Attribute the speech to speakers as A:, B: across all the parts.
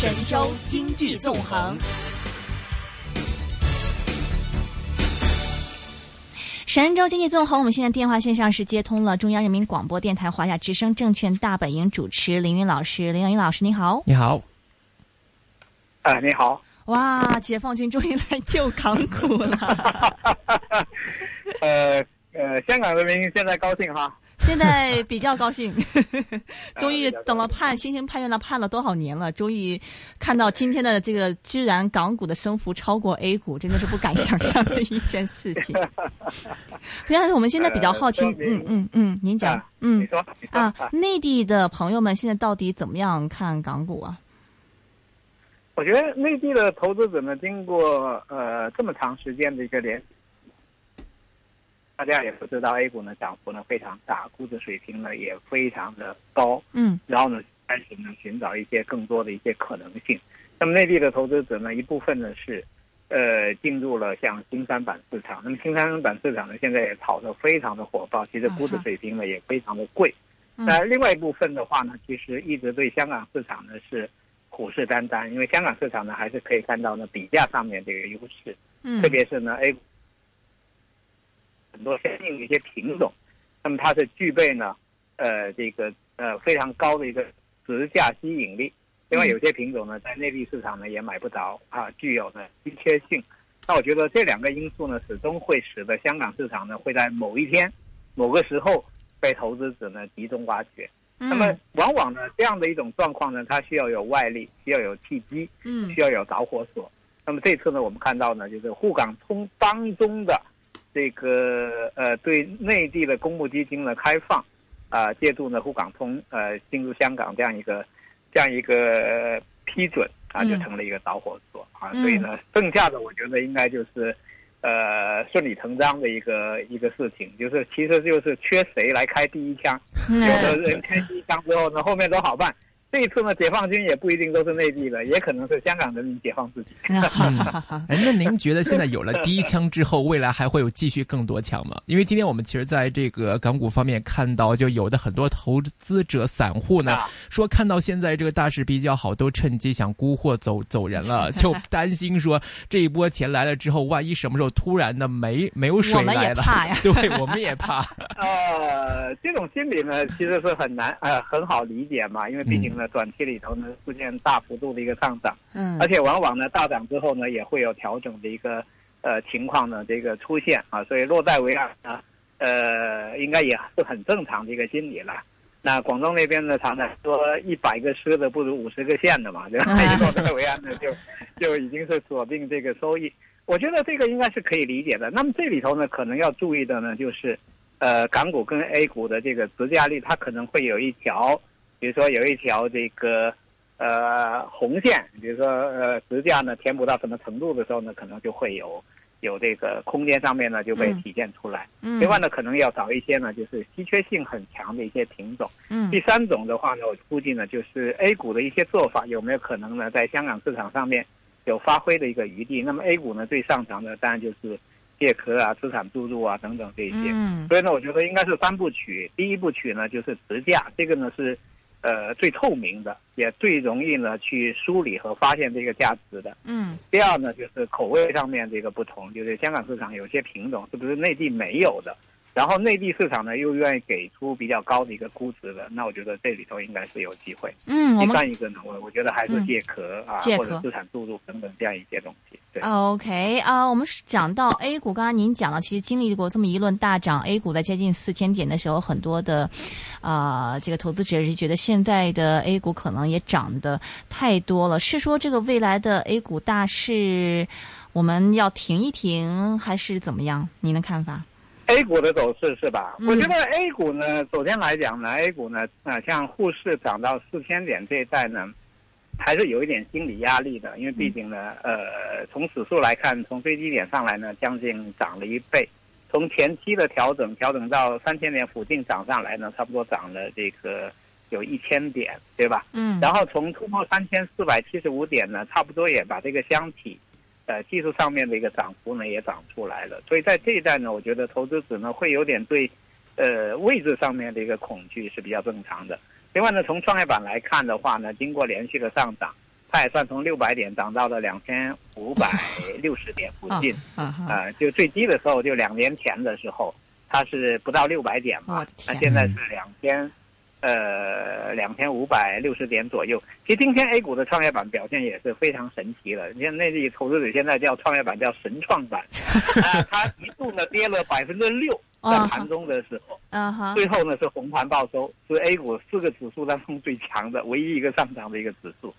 A: 神州经济纵横。神州经济纵横，我们现在电话线上是接通了中央人民广播电台华夏之声证券大本营主持林云老师，林云老师您好，
B: 你好，
C: 啊，你好，
A: 哇，解放军终于来救港股了，
C: 呃呃，香港人民现在高兴哈。
A: 现在比较高兴，终于等了盼星星盼月亮盼了多少年了，终于看到今天的这个，居然港股的升幅超过 A 股，真的是不敢想象的一件事情。现在我们现在比较好奇，嗯嗯嗯，您讲，
C: 嗯，你说
A: 啊，内地的朋友们现在到底怎么样看港股啊？
C: 我觉得内地的投资者呢，经过呃这么长时间的一个连。大家也不知道，A 股呢涨幅呢非常大，估值水平呢也非常的高，
A: 嗯，
C: 然后呢开始呢寻找一些更多的一些可能性。那么内地的投资者呢，一部分呢是，呃，进入了像新三板市场。那么新三板市场呢，现在也炒得非常的火爆，其实估值水平呢也非常的贵。那另外一部分的话呢，其实一直对香港市场呢是虎视眈眈，因为香港市场呢还是可以看到呢比价上面这个优势，
A: 嗯，
C: 特别是呢 A 股。很多相应的一些品种，那么它是具备呢，呃，这个呃非常高的一个直价吸引力。另外有些品种呢，在内地市场呢也买不着啊，具有呢稀缺性。那我觉得这两个因素呢，始终会使得香港市场呢会在某一天、某个时候被投资者呢集中挖掘。那么往往呢这样的一种状况呢，它需要有外力，需要有契机，
A: 嗯，
C: 需要有导火索。那么这次呢，我们看到呢，就是沪港通当中的。这个呃，对内地的公募基金的开放，啊，借助呢沪港通呃进入香港这样一个这样一个批准啊，就成了一个导火索啊。所以呢，剩下的我觉得应该就是呃顺理成章的一个一个事情，就是其实就是缺谁来开第一枪，有的人开第一枪之后呢，后面都好办。这一次呢，解放军也不一定都是内地的，也可能是香港人民解放自己。
B: 哎，那您觉得现在有了第一枪之后，未来还会有继续更多枪吗？因为今天我们其实在这个港股方面看到，就有的很多投资者、散户呢，说看到现在这个大势比较好，都趁机想沽货走走人了，就 担心说这一波钱来了之后，万一什么时候突然的没没有水来了，对，我们也怕。
C: 呃，这种心理呢，其实是很难呃很好理解嘛，因为毕竟。那短期里头呢，出现大幅度的一个上涨，
A: 嗯，
C: 而且往往呢大涨之后呢，也会有调整的一个呃情况呢，这个出现啊，所以落袋为安呢，呃，应该也是很正常的一个心理了。那广东那边呢，常常说一百个狮子不如五十个县的嘛，对吧？一落袋为安呢，就就已经是锁定这个收益。我觉得这个应该是可以理解的。那么这里头呢，可能要注意的呢，就是呃，港股跟 A 股的这个直价率，它可能会有一条。比如说有一条这个呃红线，比如说呃实价呢填补到什么程度的时候呢，可能就会有有这个空间上面呢就被体现出来。
A: 嗯。
C: 另外呢，可能要找一些呢就是稀缺性很强的一些品种。
A: 嗯。
C: 第三种的话呢，我估计呢就是 A 股的一些做法有没有可能呢在香港市场上面有发挥的一个余地？那么 A 股呢最擅长的当然就是借壳啊、资产注入啊等等这一些。
A: 嗯。
C: 所以呢，我觉得应该是三部曲。第一部曲呢就是直价，这个呢是。呃，最透明的，也最容易呢去梳理和发现这个价值的。
A: 嗯。
C: 第二呢，就是口味上面这个不同，就是香港市场有些品种是不是内地没有的，然后内地市场呢又愿意给出比较高的一个估值的，那我觉得这里头应该是有机会。
A: 嗯。
C: 第三一个呢，我我觉得还是借壳啊，或者资产注入等等这样一些东西。
A: 对 OK 啊，我们讲到 A 股，刚刚您讲了，其实经历过这么一轮大涨，A 股在接近四千点的时候，很多的啊这个投资者是觉得现在的 A 股可能也涨得太多了。是说这个未来的 A 股大势我们要停一停，还是怎么样？您的看法
C: ？A 股的走势是吧？我觉得 A 股呢，首先来讲呢，A 股呢啊，像沪市涨到四千点这一带呢。还是有一点心理压力的，因为毕竟呢，呃，从指数来看，从最低点上来呢，将近涨了一倍；从前期的调整调整到三千点附近涨上来呢，差不多涨了这个有一千点，对吧？
A: 嗯。
C: 然后从突破三千四百七十五点呢，差不多也把这个箱体，呃，技术上面的一个涨幅呢也涨出来了。所以在这一代呢，我觉得投资者呢会有点对，呃，位置上面的一个恐惧是比较正常的。另外呢，从创业板来看的话呢，经过连续的上涨，它也算从六百点涨到了两千五百 六十点附近。
A: 啊
C: 就最低的时候，就两年前的时候，它是不到六百点嘛那现在是两千，呃，两千五百六十点左右。其实今天 A 股的创业板表现也是非常神奇的，你看内地投资者现在叫创业板叫神创板，啊，它一度呢跌了百分之六，在
A: 哦
C: 盘中的时候，
A: 啊哈，
C: 最后呢是红盘报收，是 A 股四个指数当中最强的，唯一一个上涨的一个指数。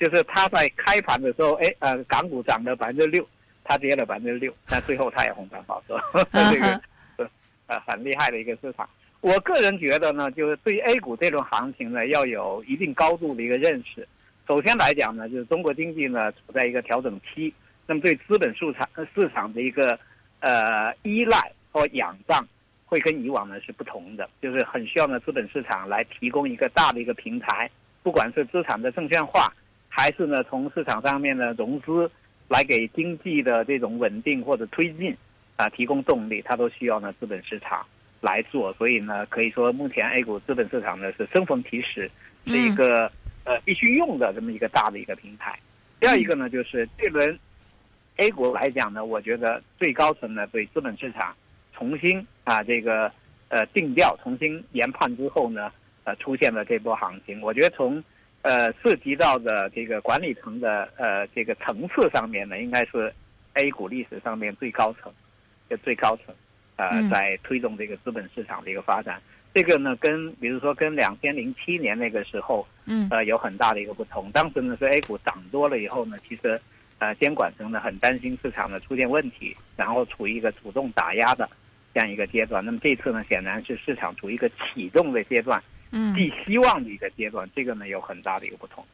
C: 就是它在开盘的时候，哎，呃，港股涨了百分之六，它跌了百分之六，但最后它也红盘报收，这个是呃很厉害的一个市场。我个人觉得呢，就是对 A 股这种行情呢，要有一定高度的一个认识。首先来讲呢，就是中国经济呢处在一个调整期，那么对资本市场市场的一个呃依赖或仰仗，会跟以往呢是不同的，就是很需要呢资本市场来提供一个大的一个平台，不管是资产的证券化，还是呢从市场上面的融资来给经济的这种稳定或者推进啊提供动力，它都需要呢资本市场来做。所以呢，可以说目前 A 股资本市场呢是生逢其时，是一个、呃必须用的这么一个大的一个平台。第二一个呢，就是这轮 A 股来讲呢，我觉得最高层呢对资本市场重新啊这个呃定调、重新研判之后呢，呃出现了这波行情。我觉得从呃涉及到的这个管理层的呃这个层次上面呢，应该是 A 股历史上面最高层，就最高层呃
A: 嗯
C: 在推动这个资本市场的一个发展。这个呢，跟比如说跟两千零七年那个时候，
A: 嗯
C: 呃，有很大的一个不同。当时呢是 A 股涨多了以后呢，其实呃监管层呢很担心市场呢出现问题，然后处于一个主动打压的这样一个阶段。那么这次呢，显然是市场处于一个启动的阶段，
A: 嗯
C: 寄希望的一个阶段，这个呢有很大的一个不同。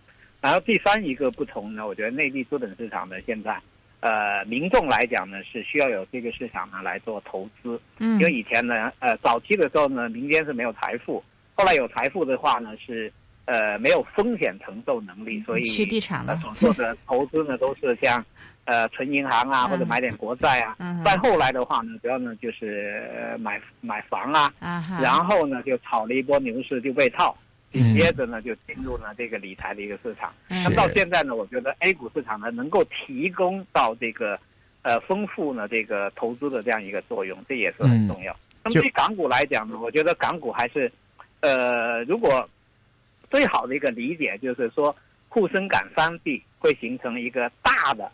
C: 然后第三一个不同呢，我觉得内地资本市场呢现在。呃，民众来讲呢，是需要有这个市场呢来做投资，
A: 嗯。
C: 因为以前呢，呃，早期的时候呢，民间是没有财富，后来有财富的话呢，是呃没有风险承受能力，所以
A: 去地产
C: 呃
A: 了，
C: 所做的投资呢都是像呃存银行啊，
A: 嗯
C: 或者买点国债啊。
A: 嗯。
C: 再后来的话呢，主要呢就是呃买买房啊，
A: 啊，
C: 然后呢就炒了一波牛市就被套，紧
B: 嗯
C: 接着呢就进入了这个理财的一个市场。
A: 嗯
C: 那么到现在呢，我觉得 A 股市场呢能够提供到这个呃丰富呢这个投资的这样一个作用，这也是很重要。那么
B: 就
C: 对港股来讲呢，我觉得港股还是呃，如果最好的一个理解就是说，沪深港三地会形成一个大的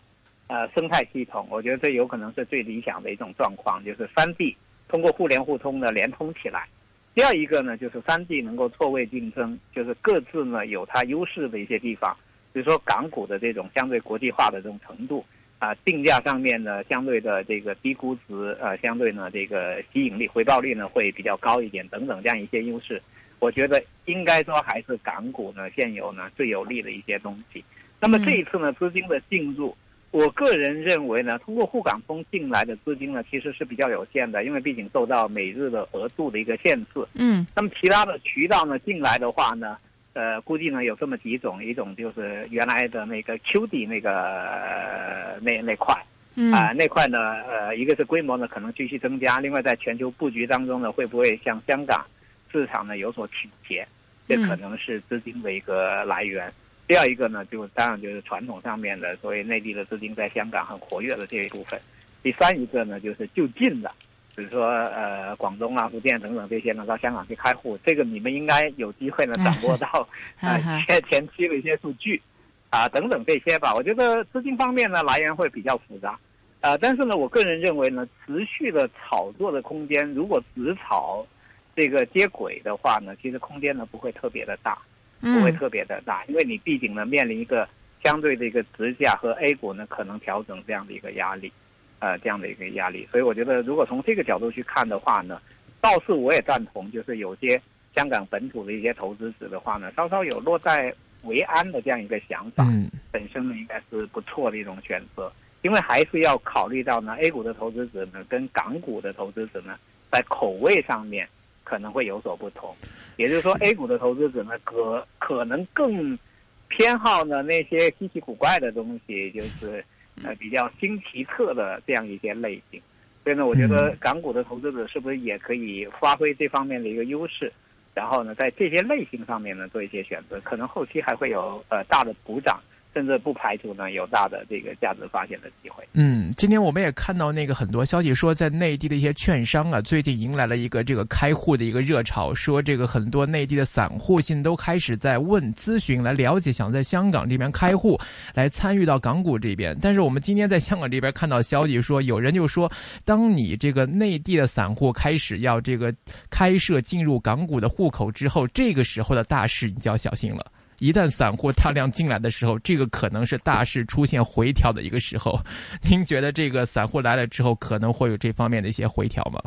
C: 呃生态系统，我觉得这有可能是最理想的一种状况，就是三地通过互联互通的连通起来。第二一个呢，就是三地能够错位竞争，就是各自呢有它优势的一些地方，比如说港股的这种相对国际化的这种程度啊、定价上面呢相对的这个低估值，呃，相对呢这个吸引力、回报率呢会比较高一点，等等这样一些优势，我觉得应该说还是港股呢现有呢最有利的一些东西。那么这一次呢资金的进入，我个人认为呢，通过沪港通进来的资金呢其实是比较有限的，因为毕竟受到每日的额度的一个限制。
A: 嗯
C: 那么其他的渠道呢进来的话呢，呃，估计呢有这么几种，一种就是原来的那个 QD 那个、呃、那那块
A: 嗯
C: 啊、那块呢，呃，一个是规模呢可能继续增加，另外在全球布局当中呢，会不会向香港市场呢有所倾斜？这可能是资金的一个来源。第二一个呢，就当然就是传统上面的所谓内地的资金在香港很活跃的这一部分。第三一个呢，就是就近的，比如说呃广东啊、福建等等这些呢，到香港去开户，这个你们应该有机会呢掌握到呃前前期的一些数据啊等等这些吧。我觉得资金方面呢来源会比较复杂，呃，但是呢，我个人认为呢，持续的炒作的空间，如果只炒这个接轨的话呢，其实空间呢不会特别的大。不会
A: 嗯。
C: 特别的大，因为你毕竟呢面临一个相对的一个直价和 A 股呢可能调整这样的一个压力，呃这样的一个压力，所以我觉得如果从这个角度去看的话呢，倒是我也赞同，就是有些香港本土的一些投资者的话呢，稍稍有落在为安的这样一个想法，
B: 嗯。
C: 本身呢应该是不错的一种选择，因为还是要考虑到呢 A 股的投资者呢跟港股的投资者呢在口味上面可能会有所不同，也就是说 A 股的投资者呢可可能更偏好呢那些稀奇古怪的东西，就是呃比较新奇特的这样一些类型。所以呢，我觉得
B: 嗯
C: 港股的投资者是不是也可以发挥这方面的一个优势？然后呢，在这些类型上面呢做一些选择，可能后期还会有呃大的补涨，甚至不排除呢有大的这个价值发现的机会。
B: 嗯，今天我们也看到那个很多消息说，在内地的一些券商啊，最近迎来了一个这个开户的一个热潮，说这个很多内地的散户现在都开始在问咨询来了解，想在香港这边开户来参与到港股这边。但是我们今天在香港这边看到消息说，有人就说，当你这个内地的散户开始要这个开设进入港股的户口之后，这个时候的大势你就要小心了。一旦散户大量进来的时候，这个可能是大势出现回调的一个时候。您觉得这个散户来了之后，可能会有这方面的一些回调吗？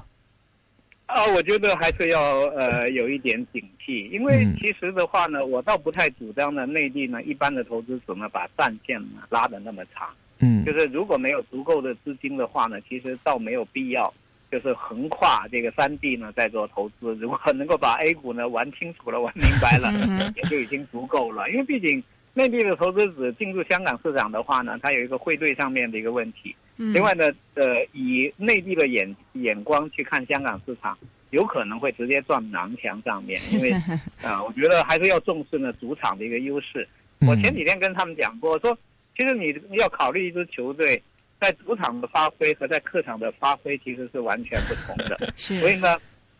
C: 啊，我觉得还是要呃有一点警惕，因为其实的话呢，我倒不太主张呢，内地呢一般的投资者呢把战线呢拉得那么长。
B: 嗯，
C: 就是如果没有足够的资金的话呢，其实倒没有必要。就是横跨这个三地呢，在做投资，如果能够把 A 股呢玩清楚了、玩明白了，也就已经足够了。因为毕竟内地的投资者进入香港市场的话呢，它有一个汇兑上面的一个问题。另外呢，呃，以内地的眼眼光去看香港市场，有可能会直接撞南墙上面。因为啊，我觉得还是要重视呢主场的一个优势。我前几天跟他们讲过，说其实你要考虑一支球队。在主场的发挥和在客场的发挥其实是完全不同的，所以呢，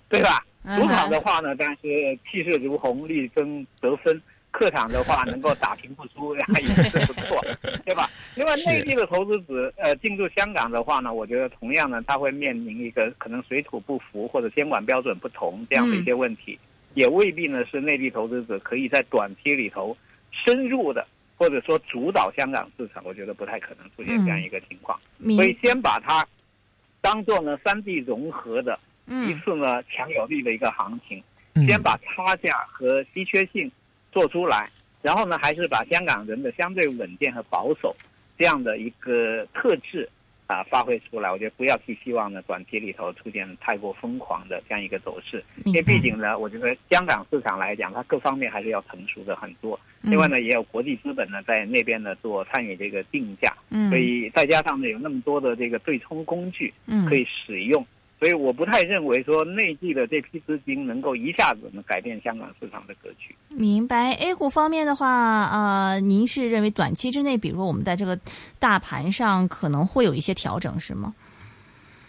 C: 对吧？主场的话呢，但是气势如虹，力争得分；客场的话，能够打平不输，也是不错，对吧？另外，内地的投资者呃进入香港的话呢，我觉得同样呢，他会面临一个可能水土不服或者监管标准不同这样的一些问题，也未必呢是内地投资者可以在短期里头深入的。或者说主导香港市场，我觉得不太可能出现这样一个情况，所以先把它当做呢三地融合的一次呢强有力的一个行情，先把差价和稀缺性做出来，然后呢还是把香港人的相对稳健和保守这样的一个特质。啊，发挥出来，我觉得不要寄希望呢，短期里头出现太过疯狂的这样一个走势，因为毕竟呢，我觉得香港市场来讲，它各方面还是要成熟的很多。另外呢，也有国际资本呢在那边呢做参与这个定价，所以再加上呢有那么多的这个对冲工具可以使用。所以我不太认为说内地的这批资金能够一下子能改变香港市场的格局。
A: 明白。A 股方面的话，呃，您是认为短期之内，比如我们在这个大盘上可能会有一些调整，是吗？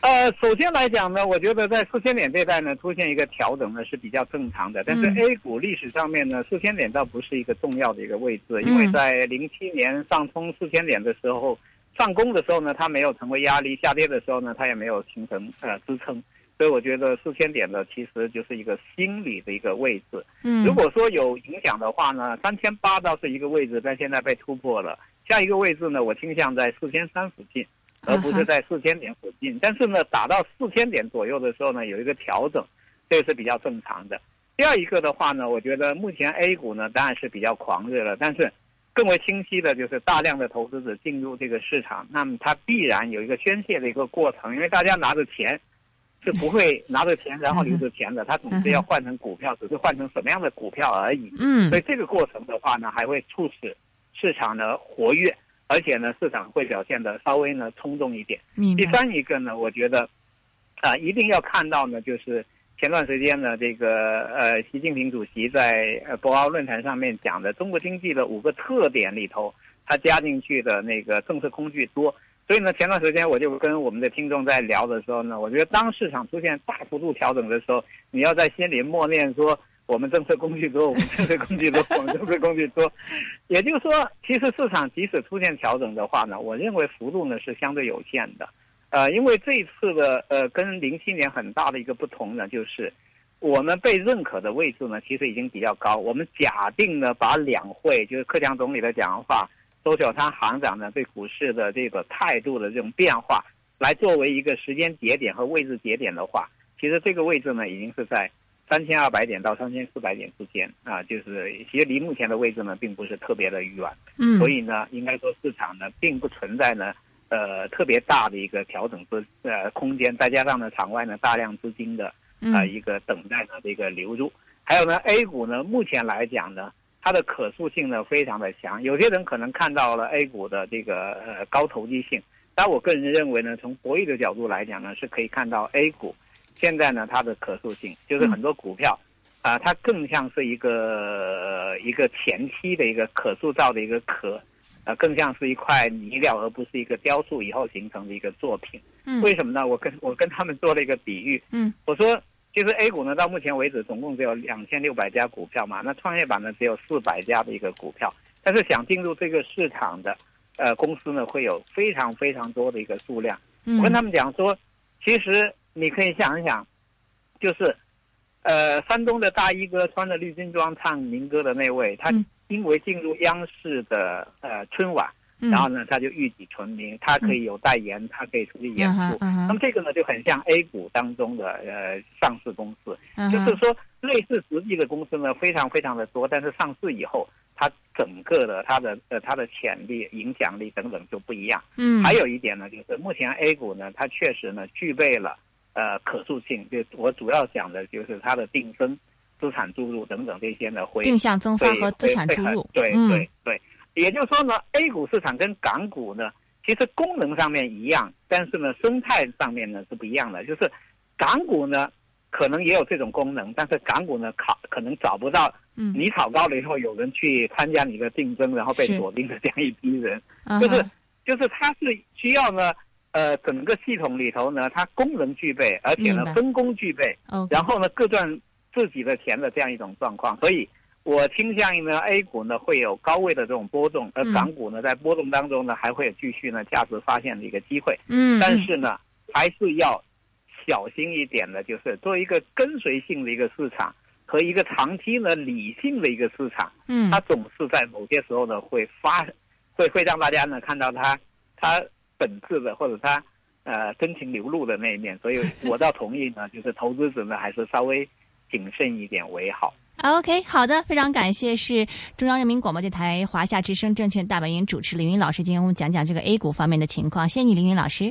C: 呃，首先来讲呢，我觉得在四千点这带呢出现一个调整呢是比较正常的。但是 A 股历史上面呢，四千点倒不是一个重要的一个位置，因为在零七年上冲四千点的时候。上攻的时候呢，它没有成为压力；下跌的时候呢，它也没有形成呃支撑。所以我觉得四千点的其实就是一个心理的一个位置。
A: 嗯，
C: 如果说有影响的话呢，三千八倒是一个位置，但现在被突破了。下一个位置呢，我倾向在四千三附近，而不是在四千点附近。但是呢，打到四千点左右的时候呢，有一个调整，这是比较正常的。第二一个的话呢，我觉得目前 A 股呢当然是比较狂热了，但是。更为清晰的就是大量的投资者进入这个市场，那么它必然有一个宣泄的一个过程，因为大家拿着钱是不会拿着钱然后留着钱的，他总是要换成股票，只是换成什么样的股票而已。
A: 嗯，
C: 所以这个过程的话呢，还会促使市场的活跃，而且呢，市场会表现的稍微呢冲动一点。第三一个呢，我觉得啊，一定要看到呢，就是。前段时间呢，这个呃，习近平主席在呃博鳌论坛上面讲的中国经济的五个特点里头，他加进去的那个政策工具多，所以呢，前段时间我就跟我们的听众在聊的时候呢，我觉得当市场出现大幅度调整的时候，你要在心里默念说，我们政策工具多，我们政策工具多，我们政策工具多，也就是说，其实市场即使出现调整的话呢，我认为幅度呢是相对有限的。呃，因为这一次的呃，跟零七年很大的一个不同呢，就是我们被认可的位置呢，其实已经比较高。我们假定呢，把两会就是克强总理的讲话，周小川行长呢对股市的这个态度的这种变化，来作为一个时间节点和位置节点的话，其实这个位置呢，已经是在三千二百点到三千四百点之间啊，就是其实离目前的位置呢，并不是特别的远。
A: 嗯，
C: 所以呢，应该说市场呢，并不存在呢。呃，特别大的一个调整资呃空间，再加上呢场外呢大量资金的啊一个等待的这个流入，还有呢 A 股呢目前来讲呢，它的可塑性呢非常的强。有些人可能看到了 A 股的这个呃高投机性，但我个人认为呢，从博弈的角度来讲呢，是可以看到 A 股现在呢它的可塑性，就是很多股票啊，它更像是一个一个前期的一个可塑造的一个壳。呃，更像是一块泥料，而不是一个雕塑以后形成的一个作品。
A: 嗯
C: 为什么呢？我跟我跟他们做了一个比喻，
A: 嗯
C: 我说，其实 A 股呢，到目前为止总共只有两千六百家股票嘛，那创业板呢只有四百家的一个股票，但是想进入这个市场的呃公司呢，会有非常非常多的一个数量。
A: 嗯
C: 我跟他们讲说，其实你可以想一想，就是，呃，山东的大衣哥穿着绿军装唱民歌的那位，他
A: 嗯
C: 因为进入央视的呃春晚，
A: 嗯。
C: 然后呢，他就一举成名，他可以有代言，他可以出去演出。那么这个呢，就很像 A 股当中的呃上市公司，
A: 嗯
C: 就是说类似实际的公司呢，非常非常的多，但是上市以后，它整个的它的呃它的潜力、影响力等等就不一样。
A: 嗯。
C: 还有一点呢，就是目前 A 股呢，它确实呢具备了呃可塑性，就我主要讲的就是它的定增、资产注入等等这些呢会
A: 定向增发
C: 会
A: 和资产注入
C: 对
A: 嗯
C: 对对，也就是说呢，A 股市场跟港股呢，其实功能上面一样，但是呢，生态上面呢是不一样的。就是港股呢，可能也有这种功能，但是港股呢，考可能找不到
A: 嗯，
C: 你炒高了以后，有人去参加你的竞争，然后被锁定的这样一批人，
A: 嗯
C: 就是就是它是需要呢，呃，整个系统里头呢，它功能具备，而且呢分工具备，然后呢各赚自己的钱的这样一种状况，所以我倾向于呢 A 股呢会有高位的这种波动，而
A: 嗯。
C: 港股呢在波动当中呢还会有继续呢价值发现的一个机会，
A: 嗯，嗯。
C: 但是呢还是要小心一点的，就是作为一个跟随性的一个市场和一个长期呢理性的一个市场，
A: 嗯。
C: 它总是在某些时候呢会发，会会让大家呢看到它它本质的或者它呃真情流露的那一面，所以我倒同意呢，就是投资者呢还是稍微谨慎一点为好。
A: OK，好的，非常感谢，是中央人民广播电台华夏之声证券大本营主持林云老师，今天我们讲讲这个 A 股方面的情况，谢谢你，林云老师。